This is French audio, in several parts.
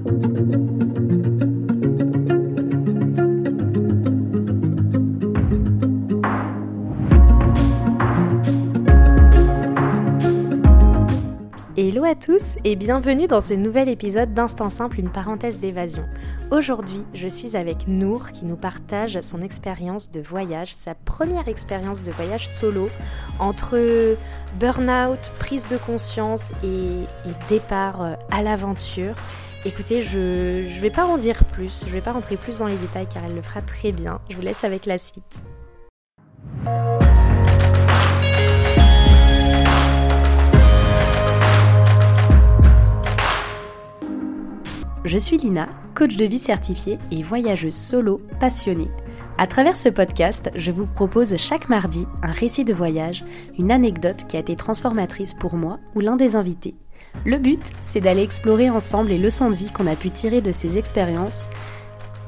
Hello à tous et bienvenue dans ce nouvel épisode d'Instant Simple, une parenthèse d'évasion. Aujourd'hui, je suis avec Nour qui nous partage son expérience de voyage, sa première expérience de voyage solo entre burn-out, prise de conscience et, départ euh, à l'aventure. Écoutez, je ne vais pas en dire plus, je vais pas rentrer plus dans les détails car elle le fera très bien. Je vous laisse avec la suite. Je suis Lina, coach de vie certifiée et voyageuse solo passionnée. À travers ce podcast, je vous propose chaque mardi un récit de voyage, une anecdote qui a été transformatrice pour moi ou l'un des invités. Le but, c'est d'aller explorer ensemble les leçons de vie qu'on a pu tirer de ces expériences,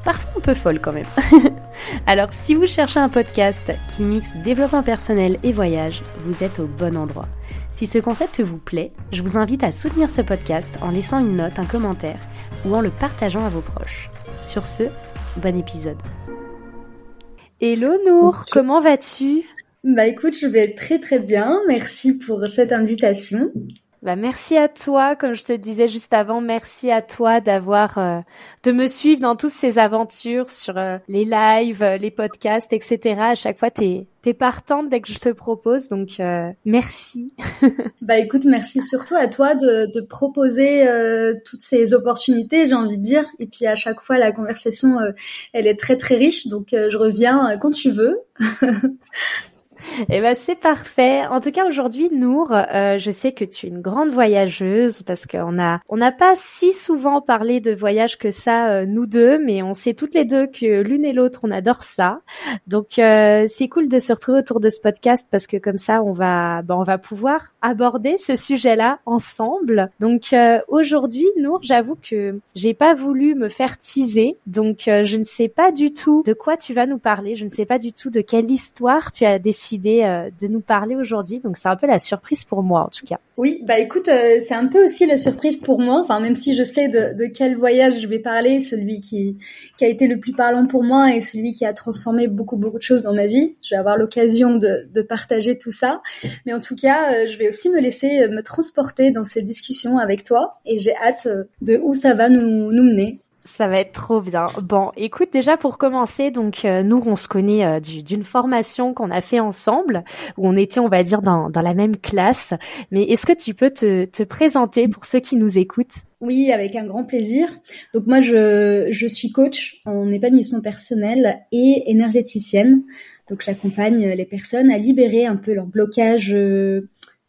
parfois un peu folles quand même. Alors si vous cherchez un podcast qui mixe développement personnel et voyage, vous êtes au bon endroit. Si ce concept vous plaît, je vous invite à soutenir ce podcast en laissant une note, un commentaire ou en le partageant à vos proches. Sur ce, bon épisode. Hello Nour, comment vas-tu? Bah écoute, je vais très très bien. Merci pour cette invitation. Bah merci à toi, comme je te disais juste avant, merci à toi d'avoir euh, de me suivre dans toutes ces aventures sur euh, les lives, euh, les podcasts, etc. À chaque fois, t'es es partante dès que je te propose, donc merci. bah écoute, merci surtout à toi de, de proposer toutes ces opportunités, j'ai envie de dire. Et puis à chaque fois, la conversation, elle est très très riche, donc je reviens quand tu veux. Eh ben c'est parfait. En tout cas aujourd'hui, Nour, euh, je sais que tu es une grande voyageuse parce qu'on a on n'a pas si souvent parlé de voyage que ça euh, nous deux, mais on sait toutes les deux que l'une et l'autre on adore ça. Donc euh, c'est cool de se retrouver autour de ce podcast parce que comme ça on va ben, on va pouvoir aborder ce sujet-là ensemble. Donc aujourd'hui, Nour, j'avoue que j'ai pas voulu me faire teaser, donc je ne sais pas du tout de quoi tu vas nous parler. Je ne sais pas du tout de quelle histoire tu as décidé euh, de nous parler aujourd'hui. Donc c'est un peu la surprise pour moi en tout cas. Oui, bah écoute, euh, c'est un peu aussi la surprise pour moi. Enfin, même si je sais de, quel voyage je vais parler, celui qui, a été le plus parlant pour moi et celui qui a transformé beaucoup beaucoup de choses dans ma vie. Je vais avoir l'occasion de, partager tout ça. Mais en tout cas, euh, je vais aussi me laisser me transporter dans ces discussions avec toi et j'ai hâte de où ça va nous mener. Ça va être trop bien. Bon, écoute, déjà pour commencer, donc euh, nous, on se connaît euh, d'une formation qu'on a fait ensemble, où on était, on va dire, dans, dans la même classe. Mais est-ce que tu peux te, te présenter pour ceux qui nous écoutent? Oui, avec un grand plaisir. Donc moi, je, je suis coach en épanouissement personnel et énergéticienne. Donc j'accompagne les personnes à libérer un peu leur blocage euh,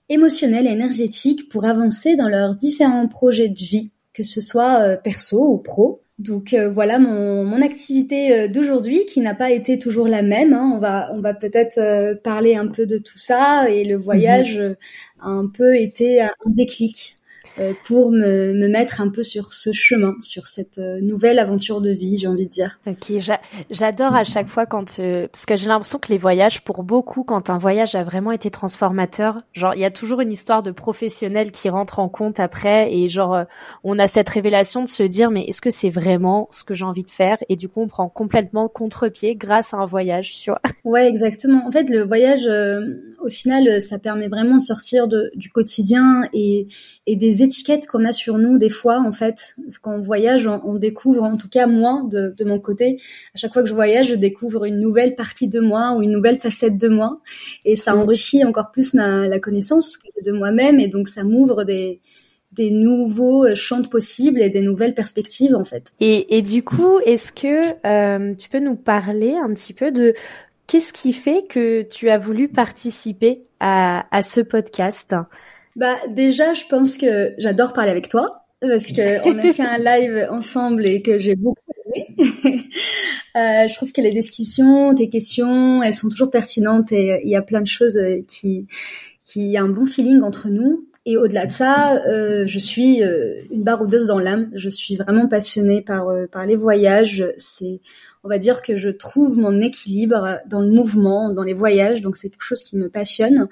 émotionnel et énergétique pour avancer dans leurs différents projets de vie que ce soit perso ou pro. Donc euh, voilà mon, mon activité euh, d'aujourd'hui qui n'a pas été toujours la même. Hein. On va on va peut-être euh, parler un peu de tout ça et le voyage mhm. a un peu été un déclic. Euh, pour me, me, mettre un peu sur ce chemin, sur cette euh, nouvelle aventure de vie, j'ai envie de dire. Ok, j'adore à chaque fois quand euh, parce que j'ai l'impression que les voyages, pour beaucoup, quand un voyage a vraiment été transformateur, genre il y a toujours une histoire de professionnel qui rentre en compte après et genre on a cette révélation de se dire mais est-ce que c'est vraiment ce que j'ai envie de faire? Et du coup on prend complètement contre-pied grâce à un voyage, tu vois. Ouais, exactement. En fait, le voyage, au final, ça permet vraiment de sortir de, du quotidien et, et des étiquettes qu'on a sur nous des fois en fait quand on voyage on, découvre en tout cas moi de, mon côté à chaque fois que je voyage je découvre une nouvelle partie de moi ou une nouvelle facette de moi et ça mm. enrichit encore plus ma, la connaissance de moi-même et donc ça m'ouvre des des nouveaux champs possibles et des nouvelles perspectives en fait. Et, et du coup, est-ce que euh, tu peux nous parler un petit peu de qu'est-ce qui fait que tu as voulu participer à, à ce podcast? Bah déjà, je pense que j'adore parler avec toi parce que on a fait un live ensemble et que j'ai beaucoup aimé. euh, je trouve que les discussions, tes questions, elles sont toujours pertinentes et il y a plein de choses qui qui y a un bon feeling entre nous. Et au-delà de ça, euh, je suis euh, une baroudeuse dans l'âme. Je suis vraiment passionnée par euh, par les voyages. C'est, on va dire que je trouve mon équilibre dans le mouvement, dans les voyages. Donc c'est quelque chose qui me passionne.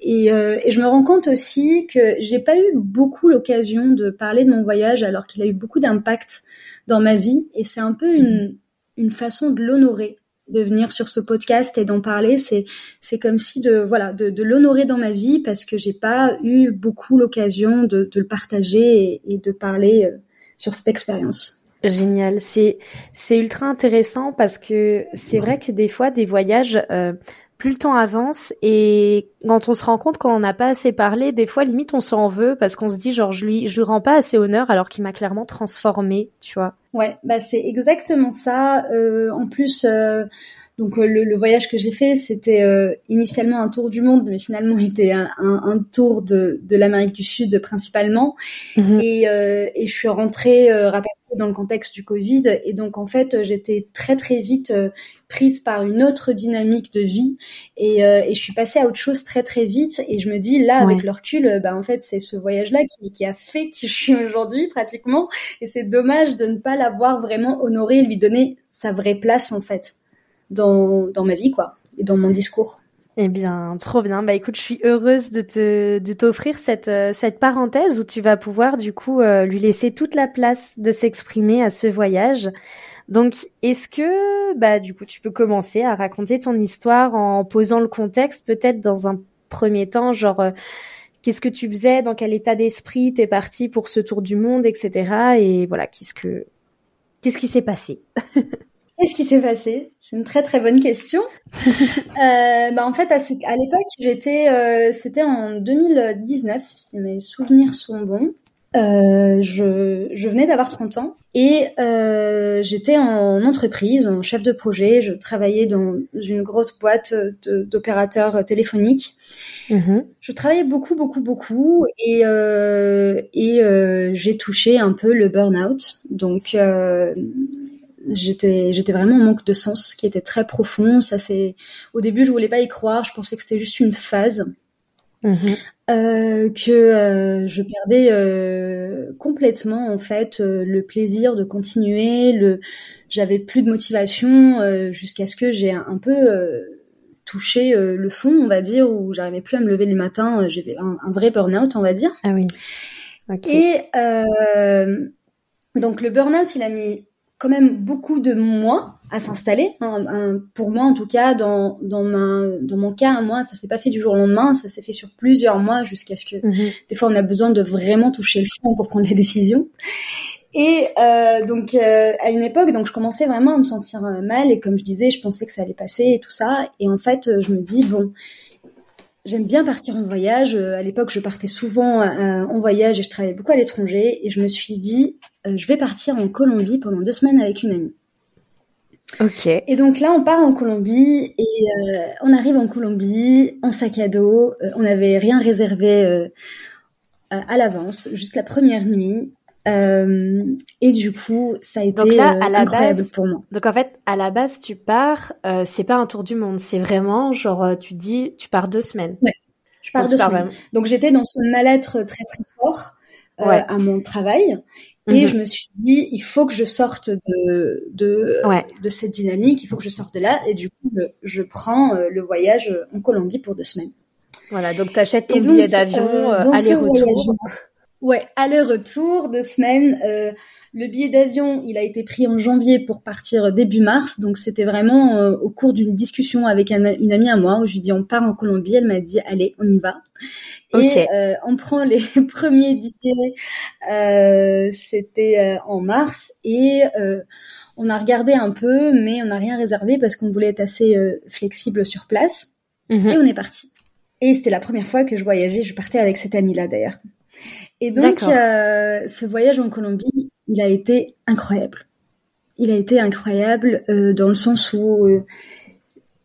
Et, et je me rends compte aussi que j'ai pas eu beaucoup l'occasion de parler de mon voyage alors qu'il a eu beaucoup d'impact dans ma vie. Et c'est un peu une une façon de l'honorer de venir sur ce podcast et d'en parler, c'est c'est comme si de voilà de, de l'honorer dans ma vie parce que j'ai pas eu beaucoup l'occasion de, de, le partager et, de parler euh, sur cette expérience. Génial, c'est c'est ultra intéressant parce que c'est vrai que des fois des voyages euh, plus le temps avance et quand on se rend compte qu'on n'a pas assez parlé, des fois limite on s'en veut parce qu'on se dit genre je lui je lui rends pas assez honneur alors qu'il m'a clairement transformé, tu vois. Ouais, bah c'est exactement ça. Euh, en plus. Euh, donc euh, le, voyage que j'ai fait, c'était euh, initialement un tour du monde, mais finalement était un, un, un tour de, de l'Amérique du Sud principalement. Mhm. Et, euh, et, je suis rentrée rapatriée dans le contexte du Covid, et donc en fait j'étais très très vite prise par une autre dynamique de vie et, euh, et, je suis passée à autre chose très très vite et je me dis là avec le recul bah en fait c'est ce voyage là qui, qui, a fait qui je suis aujourd'hui pratiquement et c'est dommage de ne pas l'avoir vraiment honoré lui donner sa vraie place en fait dans, dans ma vie quoi et dans mon discours. Eh bien, trop bien. Bah écoute, je suis heureuse de te de t'offrir cette euh, cette parenthèse où tu vas pouvoir du coup euh, lui laisser toute la place de s'exprimer à ce voyage. Donc, est-ce que, bah, du coup, tu peux commencer à raconter ton histoire en posant le contexte, peut-être dans un premier temps, genre, euh, qu'est-ce que tu faisais, dans quel état d'esprit t'es parti pour ce tour du monde, etc. Et voilà, qu'est-ce que, qu'est-ce qui s'est passé? Qu'est-ce qui s'est passé? C'est une très très bonne question. euh, bah en fait, à, à l'époque, j'étais, euh, c'était en 2019, si mes souvenirs sont bons. Euh, je, je, venais d'avoir 30 ans et euh, j'étais en entreprise, en chef de projet. Je travaillais dans une grosse boîte d'opérateurs téléphoniques. Mm-hmm. Je travaillais beaucoup, beaucoup, beaucoup et, euh, et euh, j'ai touché un peu le burn-out. Donc j'étais j'étais vraiment en manque de sens qui était très profond. Ça c'est au début je voulais pas y croire. Je pensais que c'était juste une phase. Mm-hmm. Euh, que euh, je perdais euh, complètement en fait le plaisir de continuer. Le, j'avais plus de motivation jusqu'à ce que j'ai un, peu touché le fond, on va dire, où j'arrivais plus à me lever le matin. J'avais un, un, vrai burn-out, on va dire. Ah oui. Et donc le burn-out, il a mis quand même beaucoup de mois à s'installer. Hein, pour moi, en tout cas, dans, dans, ma, dans mon cas, moi, ça s'est pas fait du jour au lendemain, ça s'est fait sur plusieurs mois jusqu'à ce que mhm. des fois on a besoin de vraiment toucher le fond pour prendre les décisions. Et euh, donc euh, à une époque, donc je commençais vraiment à me sentir euh, mal et comme je disais, je pensais que ça allait passer et tout ça. Et en fait, je me dis bon, J'aime bien partir en voyage. À l'époque, je partais souvent en voyage et je travaillais beaucoup à l'étranger. Et je me suis dit, je vais partir en Colombie pendant deux semaines avec une amie. Ok. Et donc là, on part en Colombie et euh, on arrive en Colombie en sac à dos. Euh, on n'avait rien réservé euh, à l'avance, juste la première nuit. et du coup, ça a été incroyable pour moi. Donc en fait, à la base, tu pars, c'est pas un tour du monde, c'est vraiment genre, tu dis, tu pars deux semaines. Ouais, je pars deux semaines. Donc j'étais dans ce mal-être très très fort à mon travail et mhm. je me suis dit, il faut que je sorte de de, de cette dynamique, il faut que je sorte de là. Et du coup, je prends euh, le voyage en Colombie pour deux semaines. Voilà, donc tu achètes ton billet d'avion euh, aller-retour. Ouais, aller-retour, deux semaines. Euh, le billet d'avion, il a été pris en janvier pour partir début mars, donc c'était vraiment euh, au cours d'une discussion avec une amie à moi où je lui dis on part en Colombie, elle m'a dit allez, on y va. Et euh, on prend les premiers billets, euh, c'était en mars et on a regardé un peu, mais on n'a rien réservé parce qu'on voulait être assez flexible sur place. Mhm. Et on est parti. Et c'était la première fois que je voyageais, je partais avec cette amie-là d'ailleurs. Et donc, ce voyage en Colombie, il a été incroyable. Il a été incroyable euh, dans le sens où euh,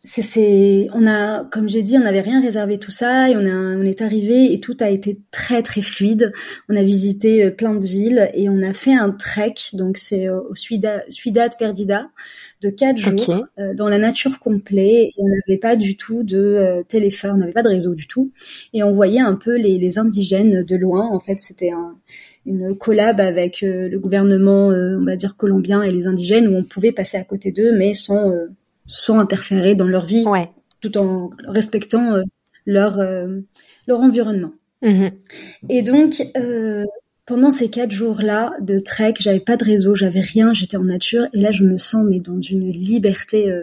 c'est, on a, comme j'ai dit, on n'avait rien réservé tout ça et on a, on est arrivé et tout a été très très fluide. On a visité euh, plein de villes et on a fait un trek, donc c'est au Ciudad Perdida, de quatre jours euh, dans la nature complète. Et on n'avait pas du tout de euh, téléphone, on n'avait pas de réseau du tout et on voyait un peu les, les indigènes de loin. En fait, c'était un, une collab avec le gouvernement, on va dire colombien et les indigènes où on pouvait passer à côté d'eux, mais sans sans interférer dans leur vie, tout en respectant euh, leur euh, leur environnement. Mm-hmm. Et donc euh, pendant ces quatre jours-là de trek, j'avais pas de réseau, j'avais rien, j'étais en nature et là je me sens mais dans une liberté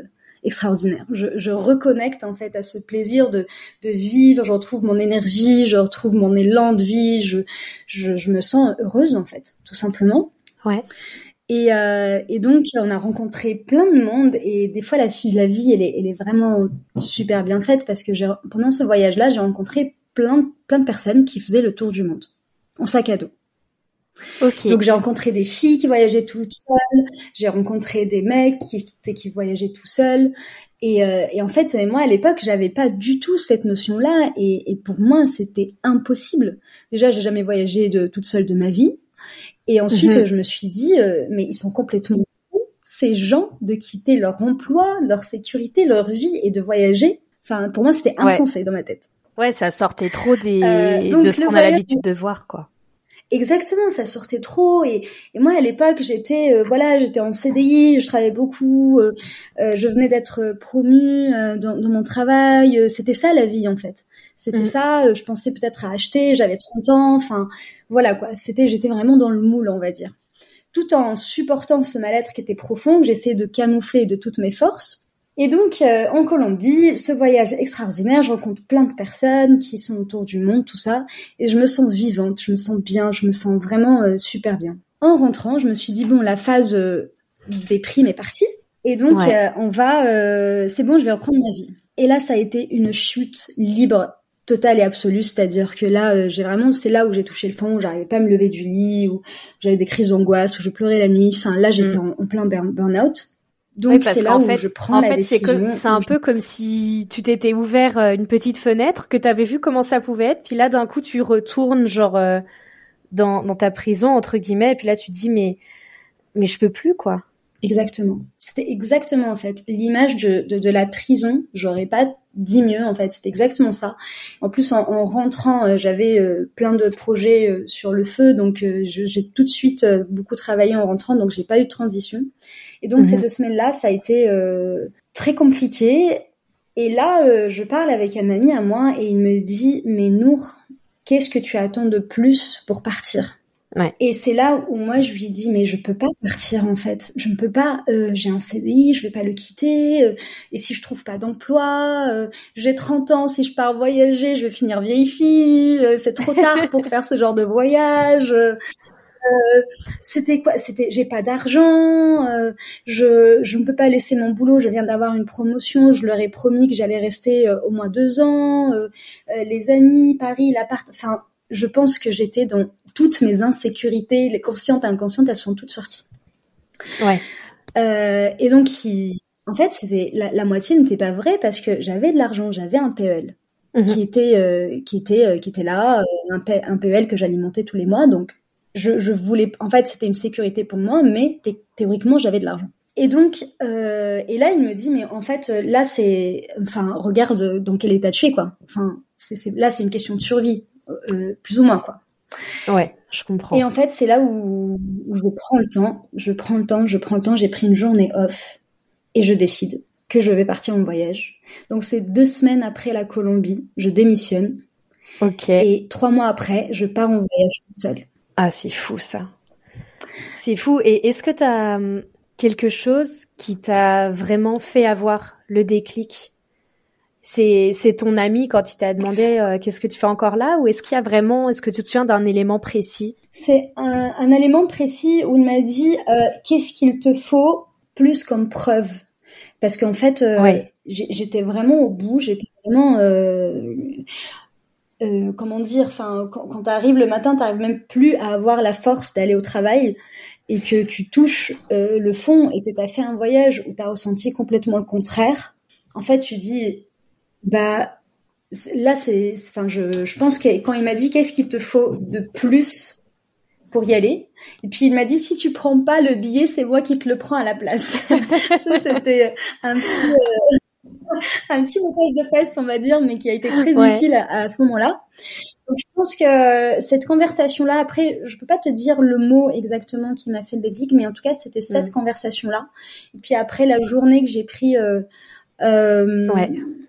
extraordinaire. Je, je, reconnecte en fait à ce plaisir de, de vivre, je retrouve mon énergie, je retrouve mon élan de vie, je, je, je me sens heureuse en fait, tout simplement. Ouais. Et, euh, et, donc, on a rencontré plein de monde. Et des fois, la, la vie, elle est, elle est vraiment super bien faite parce que pendant ce voyage-là, j'ai rencontré plein, plein de personnes qui faisaient le tour du monde en sac à dos. Okay. Donc j'ai rencontré des filles qui voyageaient toutes seules, j'ai rencontré des mecs qui, qui voyageaient tout seuls. Et, euh, et en fait, moi à l'époque, j'avais pas du tout cette notion-là, et, et pour moi, c'était impossible. Déjà, j'ai jamais voyagé de toute seule de ma vie, et ensuite, mhm. je me suis dit, euh, mais ils sont complètement fous, ces gens, de quitter leur emploi, leur sécurité, leur vie et de voyager. Enfin, pour moi, c'était insensé dans ma tête. Ouais, ça sortait trop des, euh, de ce qu'on a l'habitude de voir, quoi. Exactement, ça sortait trop et, et moi à l'époque j'étais euh, voilà j'étais en CDI, je travaillais beaucoup, euh, euh, je venais d'être promue dans, dans, mon travail, c'était ça la vie en fait, c'était mm. ça. je pensais peut-être à acheter, j'avais 30 ans, enfin voilà quoi, c'était j'étais vraiment dans le moule on va dire, tout en supportant ce mal-être qui était profond que j'essayais de camoufler de toutes mes forces. Et donc, euh, en Colombie, ce voyage extraordinaire, je rencontre plein de personnes qui sont autour du monde, tout ça, et je me sens vivante, je me sens bien, je me sens vraiment euh, super bien. En rentrant, je me suis dit, bon, la phase euh, des primes est partie, et donc on va, c'est bon, je vais reprendre ma vie. Et là, ça a été une chute libre totale et absolue, c'est-à-dire que là, j'ai vraiment, c'est là où j'ai touché le fond, où j'arrivais pas à me lever du lit, où j'avais des crises d'angoisse, où je pleurais la nuit. Enfin, là, j'étais mm. en, plein burn-out. Donc c'est là où fait, je prends en fait, C'est un peu comme si tu t'étais ouvert euh, une petite fenêtre, que tu avais vu comment ça pouvait être, puis là d'un coup tu retournes genre euh, dans, dans ta prison entre guillemets, et puis là tu te dis mais mais je peux plus quoi. Exactement. C'était exactement en fait l'image de, de, de, la prison. J'aurais pas dit mieux en fait. C'était exactement ça. En plus en, en rentrant, euh, j'avais plein de projets sur le feu, donc j'ai tout de suite beaucoup travaillé en rentrant, donc j'ai pas eu de transition. Et donc ces mhm. deux semaines-là, ça a été euh, très compliqué. Et là, euh, je parle avec un ami à moi et il me dit, mais Nour, qu'est-ce que tu attends de plus pour partir? Ouais. Et c'est là où moi je lui dis mais je peux pas partir en fait, je ne peux pas. Euh, j'ai un CDI, je vais pas le quitter. Euh, et si je trouve pas d'emploi, euh, j'ai 30 ans, si je pars voyager, je vais finir vieille fille. c'est trop tard pour faire ce genre de voyage. Euh, c'était quoi C'était j'ai pas d'argent, euh, je je ne peux pas laisser mon boulot. Je viens d'avoir une promotion, je leur ai promis que j'allais rester euh, au moins deux ans. les amis, Paris, l'appart. Enfin, je pense que j'étais dans toutes mes insécurités, les conscientes et inconscientes, elles sont toutes sorties. Ouais. et donc, en fait, c'était la, la, moitié n'était pas vrai parce que j'avais de l'argent, j'avais un PEL. Mhm. qui était qui était qui était là un, un PEL que j'alimentais tous les mois donc je, je voulais, en fait, c'était une sécurité pour moi, mais théoriquement, j'avais de l'argent. Et donc, euh, et là, il me dit, mais en fait, là, c'est, enfin, regarde dans quel état tu es, quoi. Enfin, c'est, là, c'est une question de survie, euh, plus ou moins, quoi. Ouais, je comprends. Et en fait, c'est là où, où je prends le temps, je prends le temps, je prends le temps, j'ai pris une journée off et je décide que je vais partir en voyage. Donc, c'est deux semaines après la Colombie, je démissionne. Ok. Et trois mois après, je pars en voyage toute seule. Ah, c'est fou ça. C'est fou. Et est-ce que tu as hum, quelque chose qui t'a vraiment fait avoir le déclic? C'est, c'est ton ami quand il t'a demandé euh, qu'est-ce que tu fais encore là? Ou est-ce qu'il y a vraiment, est-ce que tu te souviens d'un élément précis? C'est un, un, élément précis où il m'a dit euh, qu'est-ce qu'il te faut plus comme preuve? Parce qu'en fait euh, j'étais vraiment au bout, j'étais vraiment euh, comment dire, enfin, quand, quand tu arrives le matin, tu n'arrives même plus à avoir la force d'aller au travail et que tu touches euh, le fond et que tu as fait un voyage où tu as ressenti complètement le contraire. en fait, tu dis, bah, là, c'est, enfin, je, je pense que quand il m'a dit qu'est-ce qu'il te faut de plus pour y aller, et puis il m'a dit si tu prends pas le billet, c'est moi qui te le prends à la place. ça, c'était un petit, euh, un petit montage de fesses, on va dire, mais qui a été très utile à, ce moment-là. Donc, je pense que cette conversation-là, après, je peux pas te dire le mot exactement qui m'a fait le déclic, mais en tout cas, c'était cette mm. conversation-là. Et puis après, la journée que j'ai pris euh, euh,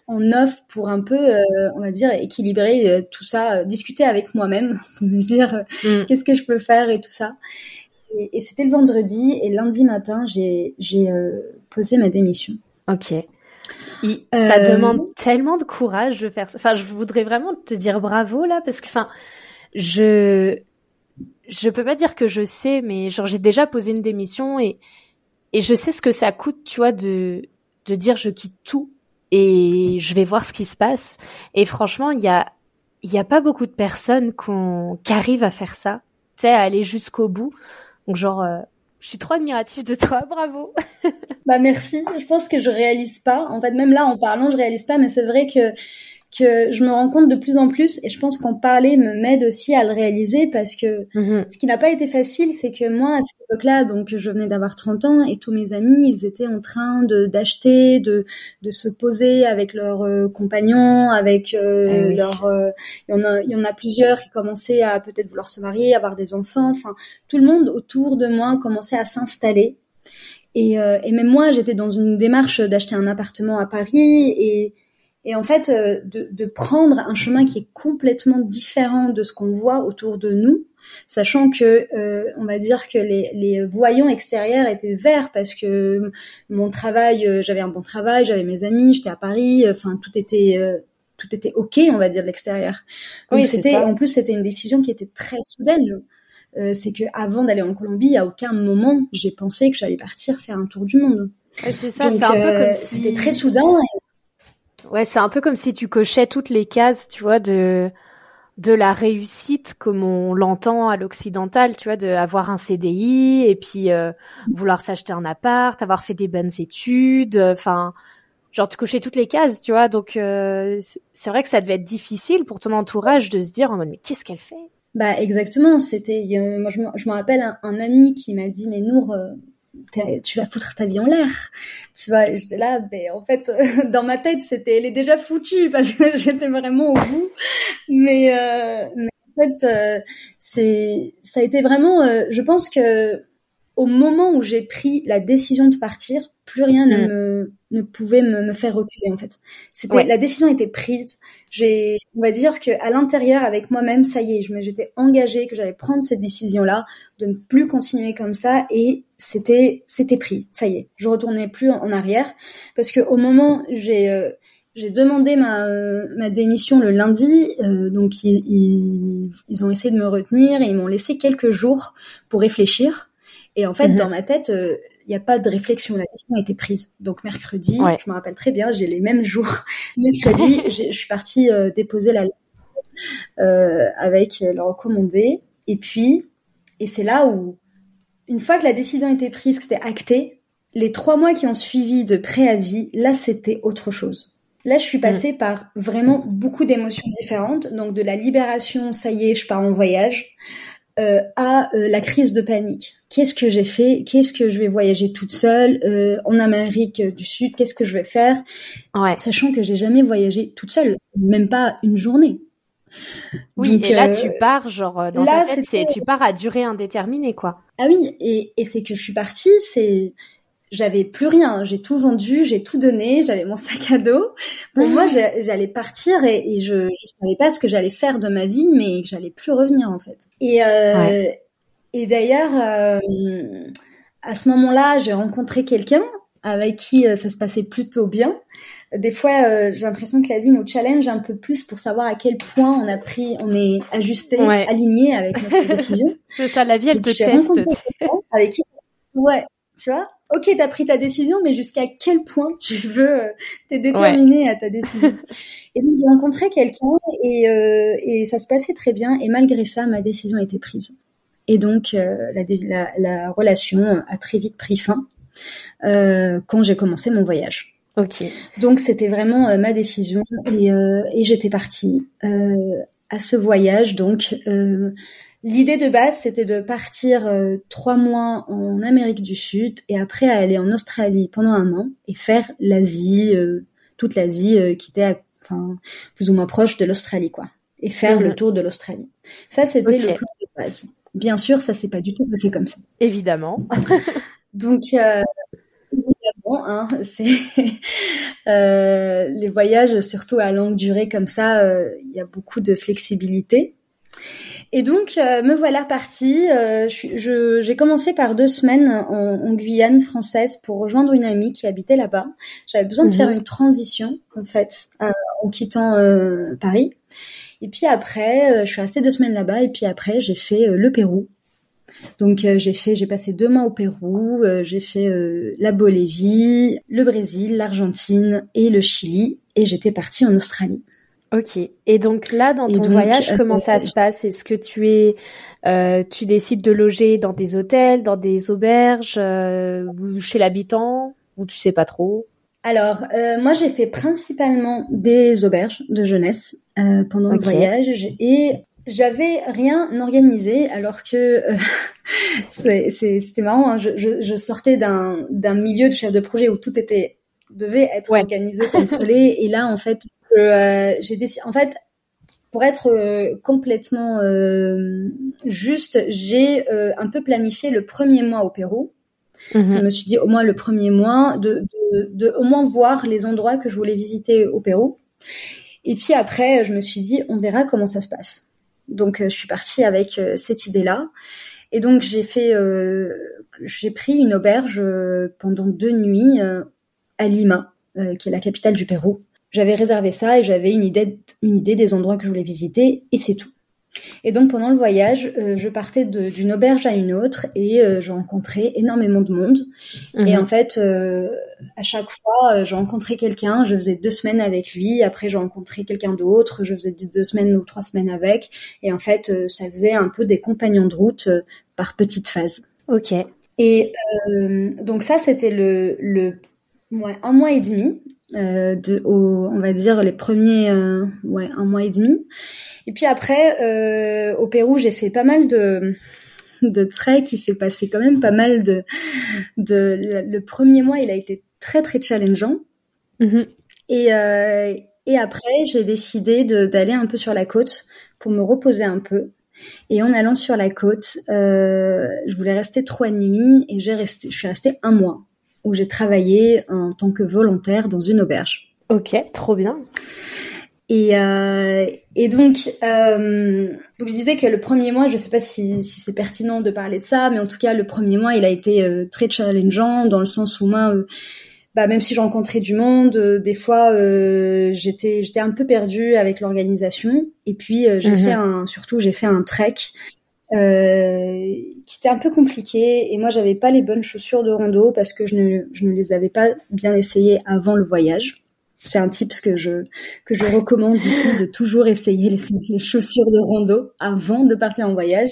en off pour un peu, euh, on va dire, équilibrer tout ça, discuter avec moi-même pour me dire mm. qu'est-ce que je peux faire et tout ça. Et, c'était le vendredi et lundi matin, j'ai j'ai posé ma démission. Ok. Ça demande tellement de courage de faire ça. Enfin, je voudrais vraiment te dire bravo là parce que, enfin, je je peux pas dire que je sais, mais genre j'ai déjà posé une démission et et je sais ce que ça coûte, tu vois, de de dire je quitte tout et je vais voir ce qui se passe. Et franchement, il y a, il y a pas beaucoup de personnes qu'on, qui arrivent à faire ça, tu sais, à aller jusqu'au bout. Donc genre, euh, je suis trop admirative de toi, bravo. bah merci. Je pense que je réalise pas. En fait, même là, en parlant, je réalise pas, mais c'est vrai que que je me rends compte de plus en plus et je pense qu'en parler me m'aide aussi à le réaliser parce que mhm. ce qui n'a pas été facile c'est que moi à cette époque-là donc je venais d'avoir 30 ans et tous mes amis ils étaient en train de d'acheter de de se poser avec leurs euh, compagnons avec euh, ah leurs euh, il y en a il y en a plusieurs qui commençaient à peut-être vouloir se marier avoir des enfants enfin tout le monde autour de moi commençait à s'installer et, et même moi j'étais dans une démarche d'acheter un appartement à Paris et et en fait euh, de, de, prendre un chemin qui est complètement différent de ce qu'on voit autour de nous, sachant que euh, on va dire que les, les, voyants extérieurs étaient verts parce que mon travail, euh, j'avais un bon travail, j'avais mes amis, j'étais à Paris, enfin tout était tout était ok, on va dire de l'extérieur. Donc c'était en plus c'était une décision qui était très soudaine. c'est que avant d'aller en Colombie, à aucun moment j'ai pensé que j'allais partir faire un tour du monde. c'est ça, c'est un peu comme si... c'était très soudain. Ouais, c'est un peu comme si tu cochais toutes les cases, tu vois, de de la réussite comme on l'entend à l'occidental, tu vois, de avoir un CDI et puis euh, vouloir s'acheter un appart, avoir fait des bonnes études, enfin, genre tu cochais toutes les cases, tu vois. Donc euh, c'est vrai que ça devait être difficile pour ton entourage de se dire en mode mais qu'est-ce qu'elle fait? Bah exactement, c'était moi je me, rappelle un, ami qui m'a dit mais Nour euh, tu vas foutre ta vie en l'air. Tu vois, j'étais là, ben en fait, dans ma tête, c'était, elle est déjà foutue parce que j'étais vraiment au bout. Mais, euh, mais en fait, euh, c'est, ça a été vraiment, euh, je pense que au moment où j'ai pris la décision de partir, plus rien ne mm. me ne pouvait me, me, faire reculer en fait. C'était la décision était prise. J'ai on va dire que à l'intérieur avec moi-même ça y est, je j'étais engagée que j'allais prendre cette décision là de ne plus continuer comme ça et c'était c'était pris. Ça y est, je retournais plus en, arrière parce que au moment j'ai euh, j'ai demandé ma, ma démission le lundi, euh, donc ils, ils, ils, ont essayé de me retenir et ils m'ont laissé quelques jours pour réfléchir. Et en fait, mhm. dans ma tête, euh, il n'y a pas de réflexion. La décision a été prise. Donc mercredi, je me rappelle très bien, j'ai les mêmes jours. mercredi, je suis partie euh, déposer la lettre euh, avec le recommandé. Et puis, et c'est là où, une fois que la décision était prise, que c'était acté, les trois mois qui ont suivi de préavis, là, c'était autre chose. Là, je suis passée mm. par vraiment beaucoup d'émotions différentes. Donc, de la libération, ça y est, je pars en voyage, euh, à euh, la crise de panique. Qu'est-ce que j'ai fait? Qu'est-ce que je vais voyager toute seule euh, en Amérique du Sud? Qu'est-ce que je vais faire? Ouais. Sachant que j'ai jamais voyagé toute seule, même pas une journée. Oui, et là tu pars genre dans ta tête, c'est tu pars à durée indéterminée quoi. Ah oui, et, et c'est que je suis partie, c'est j'avais plus rien, j'ai tout vendu, j'ai tout donné, j'avais mon sac à dos. Pour moi, j'allais partir et, je, je savais pas ce que j'allais faire de ma vie, mais que j'allais plus revenir en fait. Et euh, et d'ailleurs, euh, à ce moment-là, j'ai rencontré quelqu'un avec qui euh, ça se passait plutôt bien. Des fois, j'ai l'impression que la vie nous challenge un peu plus pour savoir à quel point on a pris, on est ajusté, aligné avec notre décision. C'est ça, la vie, elle te teste. Avec qui, ouais, tu vois? Ok, t'as pris ta décision, mais jusqu'à quel point tu veux, euh, t'es déterminé à ta décision? et donc j'ai rencontré quelqu'un et, euh, et ça se passait très bien. Et malgré ça, ma décision a été prise. Et donc euh, la, la, la, relation a très vite pris fin euh, quand j'ai commencé mon voyage. Ok. Donc c'était vraiment ma décision et, et j'étais partie à ce voyage. Donc L'idée de base, c'était de partir euh, trois mois en Amérique du Sud et après aller en Australie pendant un an et faire l'Asie, euh, toute l'Asie euh, qui était enfin, plus ou moins proche de l'Australie, quoi. Et faire le mhm. tour de l'Australie. Ça, c'était le plan de base. Bien sûr, ça s'est pas du tout passé comme ça. Évidemment. Donc, évidemment, hein, c'est les voyages, surtout à longue durée comme ça, il y a beaucoup de flexibilité. Et donc, euh, me voilà partie. Euh, j'ai commencé par deux semaines en, Guyane française pour rejoindre une amie qui habitait là-bas. J'avais besoin de faire mhm. une transition, en fait, euh, en quittant Paris. Et puis après, je suis restée deux semaines là-bas. Et puis après, j'ai fait le Pérou. Donc j'ai fait, j'ai passé deux mois au Pérou, j'ai fait la Bolivie, le Brésil, l'Argentine et le Chili, et j'étais partie en Australie. Ok. Et donc là, dans ton voyage, comment euh, ça se passe? Est-ce que tu es, euh, tu décides de loger dans des hôtels, dans des auberges, euh, ou chez l'habitant, ou tu sais pas trop? Alors, moi, j'ai fait principalement des auberges de jeunesse pendant le voyage, et j'avais rien organisé, alors que c'était marrant. Hein, je, je, je, sortais d'un milieu de chef de projet où tout était devait être organisé, contrôlé, et là, en fait, euh, j'ai décidé. En fait, pour être euh, complètement euh, juste, j'ai un peu planifié le premier mois au Pérou. Mhm. Je me suis dit au moins le premier mois de, de, de, au moins voir les endroits que je voulais visiter au Pérou. Et puis après, je me suis dit on verra comment ça se passe. Donc je suis partie avec cette idée-là. Et donc j'ai fait, j'ai pris une auberge pendant deux nuits à Lima, qui est la capitale du Pérou. J'avais réservé ça et j'avais une idée, une idée des endroits que je voulais visiter et c'est tout. Et donc pendant le voyage, euh, je partais d'une auberge à une autre et euh, je rencontrais énormément de monde. Et mhm. en fait, euh, à chaque fois, je rencontrais quelqu'un, je faisais deux semaines avec lui. Après, je rencontrais quelqu'un d'autre, je faisais deux semaines ou trois semaines avec. Et en fait, ça faisait un peu des compagnons de route par petites phases. Ok. Et donc ça, c'était le, le ouais, un mois et demi euh, de, au, on va dire les premiers euh, ouais un mois et demi. Et puis après euh, au Pérou j'ai fait pas mal de de trek. Il s'est passé quand même pas mal de de le premier mois il a été très très challengeant. Mm-hmm. Et euh, et après j'ai décidé d'aller un peu sur la côte pour me reposer un peu. Et en allant sur la côte, euh, je voulais rester trois nuits et j'ai resté, je suis restée un mois où j'ai travaillé en tant que volontaire dans une auberge. Ok, trop bien. Et, euh, et donc, euh, donc, je disais que le premier mois, je ne sais pas si, si c'est pertinent de parler de ça, mais en tout cas, le premier mois, il a été euh, très challengeant dans le sens où moi, bah, même si j'ai rencontré du monde, des fois, j'étais j'étais un peu perdue avec l'organisation. Et puis, j'ai mhm. fait un, surtout, j'ai fait un trek euh, qui était un peu compliqué et moi j'avais pas les bonnes chaussures de rando parce que je ne, je ne les avais pas bien essayées avant le voyage. C'est un tip que je que je recommande ici de toujours essayer les, les, chaussures de rando avant de partir en voyage.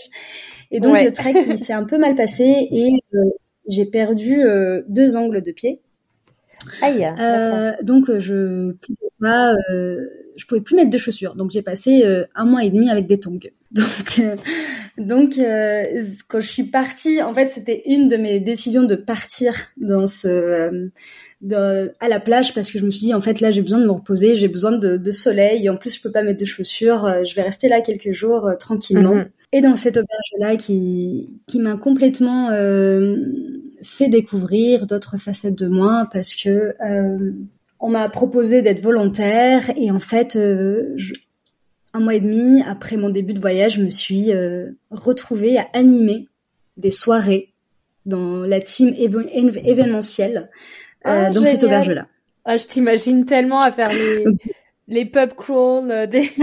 Et donc le trek il s'est un peu mal passé et euh, j'ai perdu euh, deux angles de pied. Aïe. Euh, donc je pouvais pas, je pouvais plus mettre de chaussures. Donc j'ai passé un mois et demi avec des tongs. Donc donc, euh, quand je suis partie, en fait, c'était une de mes décisions de partir dans ce, euh, de, à la plage parce que je me suis dit, en fait, là, j'ai besoin de me reposer, j'ai besoin de, de, soleil. Et en plus, je peux pas mettre de chaussures. Euh, je vais rester là quelques jours tranquillement. Mhm. Et dans cette auberge-là, qui, qui m'a complètement fait découvrir d'autres facettes de moi parce que on m'a proposé d'être volontaire et en fait, je, un mois et demi après mon début de voyage, je me suis euh, retrouvée à animer des soirées dans la team événementielle euh, oh, dans cette auberge-là. Ah, je t'imagine tellement à faire les, les pub crawls euh, des...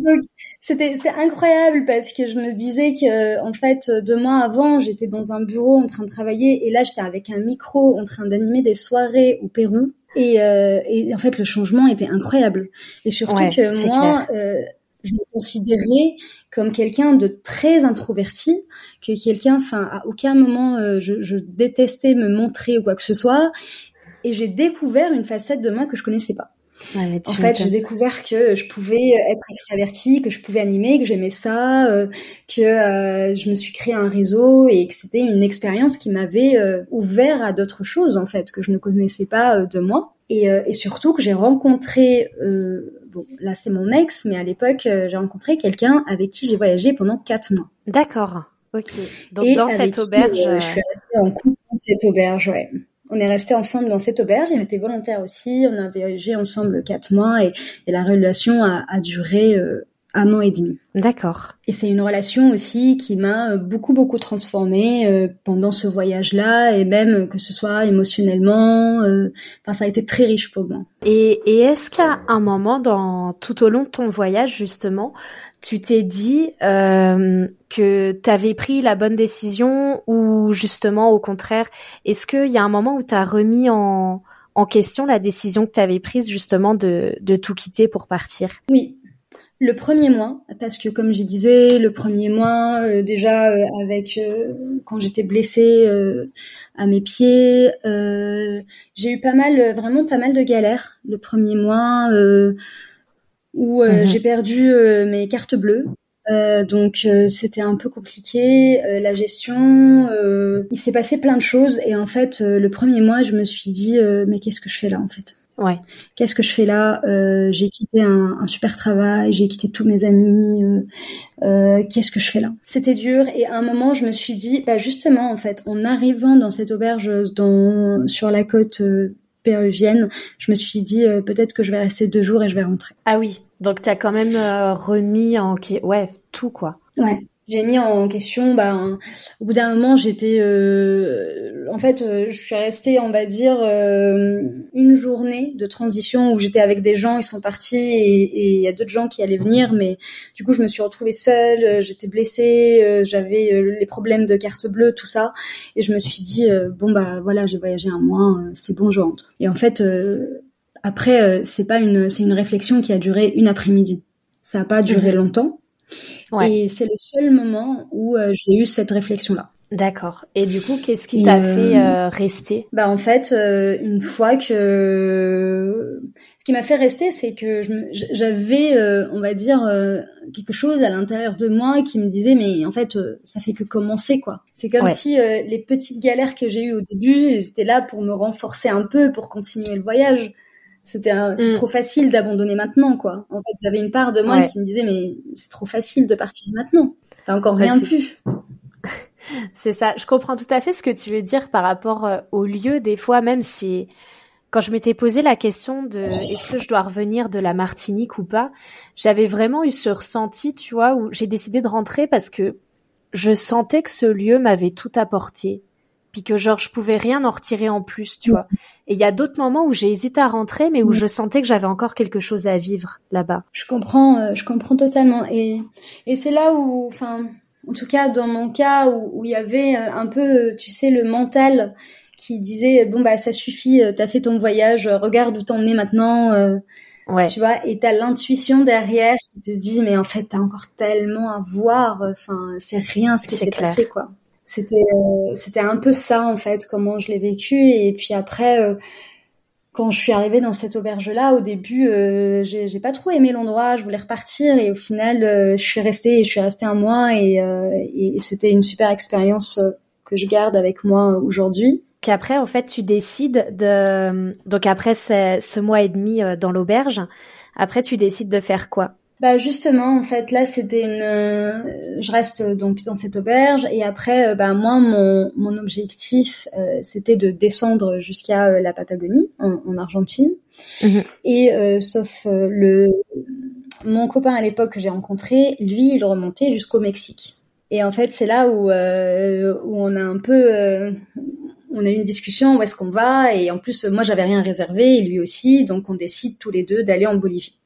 Donc c'était c'était incroyable parce que je me disais que en fait deux mois avant j'étais dans un bureau en train de travailler et là j'étais avec un micro en train d'animer des soirées au Pérou. Et, euh, et, en fait, le changement était incroyable. Et surtout que moi, euh, je me considérais comme quelqu'un de très introverti, que quelqu'un, enfin, à aucun moment je, je, détestais me montrer ou quoi que ce soit, et j'ai découvert une facette de moi que je connaissais pas en fait, j'ai découvert que je pouvais être extravertie, que je pouvais animer, que j'aimais ça, euh, que euh, je me suis créé un réseau et que c'était une expérience qui m'avait euh, ouvert à d'autres choses en fait que je ne connaissais pas de moi. Et, et, surtout que j'ai rencontré, bon là c'est mon ex, mais à l'époque j'ai rencontré quelqu'un avec qui j'ai voyagé pendant quatre mois. D'accord. Ok. Donc dans cette auberge. je suis restée en couple dans cette auberge, ouais on est resté ensemble dans cette auberge. Il était volontaire aussi. On a voyagé ensemble quatre mois et, la relation a, duré euh, un an et demi. D'accord. Et c'est une relation aussi qui m'a euh, beaucoup beaucoup transformée euh, pendant ce voyage-là et même que ce soit émotionnellement. Enfin, ça a été très riche pour moi. Et, et est-ce qu'à un moment dans tout au long de ton voyage justement, tu t'es dit euh, que tu avais pris la bonne décision ou justement au contraire, est-ce qu'il y a un moment où tu as remis en, en question la décision que tu avais prise justement de, de tout quitter pour partir? Oui, le premier mois, parce que comme je disais, le premier mois, euh, déjà euh, avec quand j'étais blessée à mes pieds, j'ai eu pas mal, vraiment pas mal de galères le premier mois où euh, mhm. j'ai perdu euh, mes cartes bleues. Euh, donc c'était un peu compliqué la gestion. il s'est passé plein de choses et en fait le premier mois je me suis dit mais qu'est-ce que je fais là en fait? Ouais. Qu'est-ce que je fais là? J'ai quitté un, un, super travail, j'ai quitté tous mes amis. Qu'est-ce que je fais là? C'était dur et à un moment je me suis dit bah justement en fait en arrivant dans cette auberge dans sur la côte péruvienne, je me suis dit euh, peut-être que je vais rester deux jours et je vais rentrer. Ah oui, donc tu as quand même euh, remis en ouais tout quoi. Ouais. J'ai mis en question, bah, au bout d'un moment, j'étais, euh, en fait, je suis restée, on va dire, une journée de transition où j'étais avec des gens, ils sont partis et il y a d'autres gens qui allaient venir, mais du coup, je me suis retrouvée seule, j'étais blessée, j'avais les problèmes de carte bleue, tout ça, et je me suis dit, bon bah voilà, j'ai voyagé un mois, c'est bon, je rentre. Et en fait, après, c'est pas une, c'est une réflexion qui a duré une après-midi. Ça n'a pas duré mhm. longtemps. Et c'est le seul moment où euh, j'ai eu cette réflexion-là. D'accord. Et du coup, qu'est-ce qui t'a fait euh, euh, rester? Bah en fait, une fois que ce qui m'a fait rester, c'est que j'avais, on va dire, quelque chose à l'intérieur de moi qui me disait, mais en fait, ça fait que commencer quoi. C'est comme si les petites galères que j'ai eues au début, c'était là pour me renforcer un peu, pour continuer le voyage. C'était c'est mm. trop facile d'abandonner maintenant, quoi. En fait, j'avais une part de moi qui me disait, mais c'est trop facile de partir maintenant. T'as encore rien vu. c'est ça. Je comprends tout à fait ce que tu veux dire par rapport euh, au lieu. Des fois, même si quand je m'étais posé la question de est-ce que je dois revenir de la Martinique ou pas, j'avais vraiment eu ce ressenti, tu vois, où j'ai décidé de rentrer parce que je sentais que ce lieu m'avait tout apporté puis que genre je pouvais rien en retirer en plus, tu vois. Et il y a d'autres moments où j'ai hésité à rentrer, mais où je sentais que j'avais encore quelque chose à vivre là-bas. Je comprends, euh, je comprends totalement. Et et c'est là où, enfin, en tout cas dans mon cas où il y avait euh, un peu, tu sais, le mental qui disait bon bah ça suffit, euh, t'as fait ton voyage, regarde où t'en es maintenant. Ouais. Tu vois, et t'as l'intuition derrière qui te dit mais en fait t'as encore tellement à voir. Enfin, c'est rien ce qui s'est passé quoi c'était euh, c'était un peu ça en fait comment je l'ai vécu. Et puis après euh, quand je suis arrivée dans cette auberge là au début euh, j'ai pas trop aimé l'endroit je voulais repartir. Et au final je suis restée je suis restée un mois et, et c'était une super expérience que je garde avec moi aujourd'hui. Qu'après en fait tu décides de donc après ce mois et demi dans l'auberge après tu décides de faire quoi? Bah justement, en fait, là, c'était une. Euh, je reste donc dans cette auberge et après, euh, bah moi, mon, mon objectif, euh, c'était de descendre jusqu'à la Patagonie, en, Argentine. Mhm. Et sauf le mon copain à l'époque que j'ai rencontré, lui, il remontait jusqu'au Mexique. Et en fait, c'est là où où on a un peu on a eu une discussion où est-ce qu'on va? Et en plus moi j'avais rien réservé et lui aussi donc on décide tous les deux d'aller en Bolivie.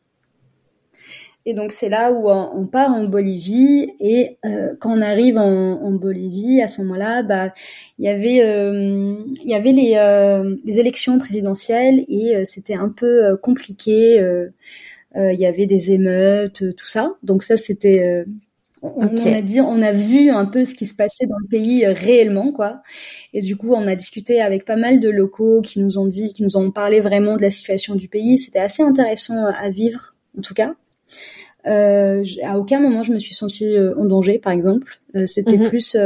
Et donc c'est là où on part en Bolivie et euh, quand on arrive en, Bolivie, à ce moment-là, bah il y avait euh, il y avait les, euh, les élections présidentielles et c'était un peu compliqué. il y avait des émeutes, tout ça. Donc ça c'était on, a dit, on a vu un peu ce qui se passait dans le pays euh, réellement, quoi. Et du coup, on a discuté avec pas mal de locaux qui nous ont dit, qui nous ont parlé vraiment de la situation du pays. C'était assez intéressant à vivre, en tout cas. Euh, à aucun moment je me suis sentie euh, en danger, par exemple. Euh, c'était mhm. plus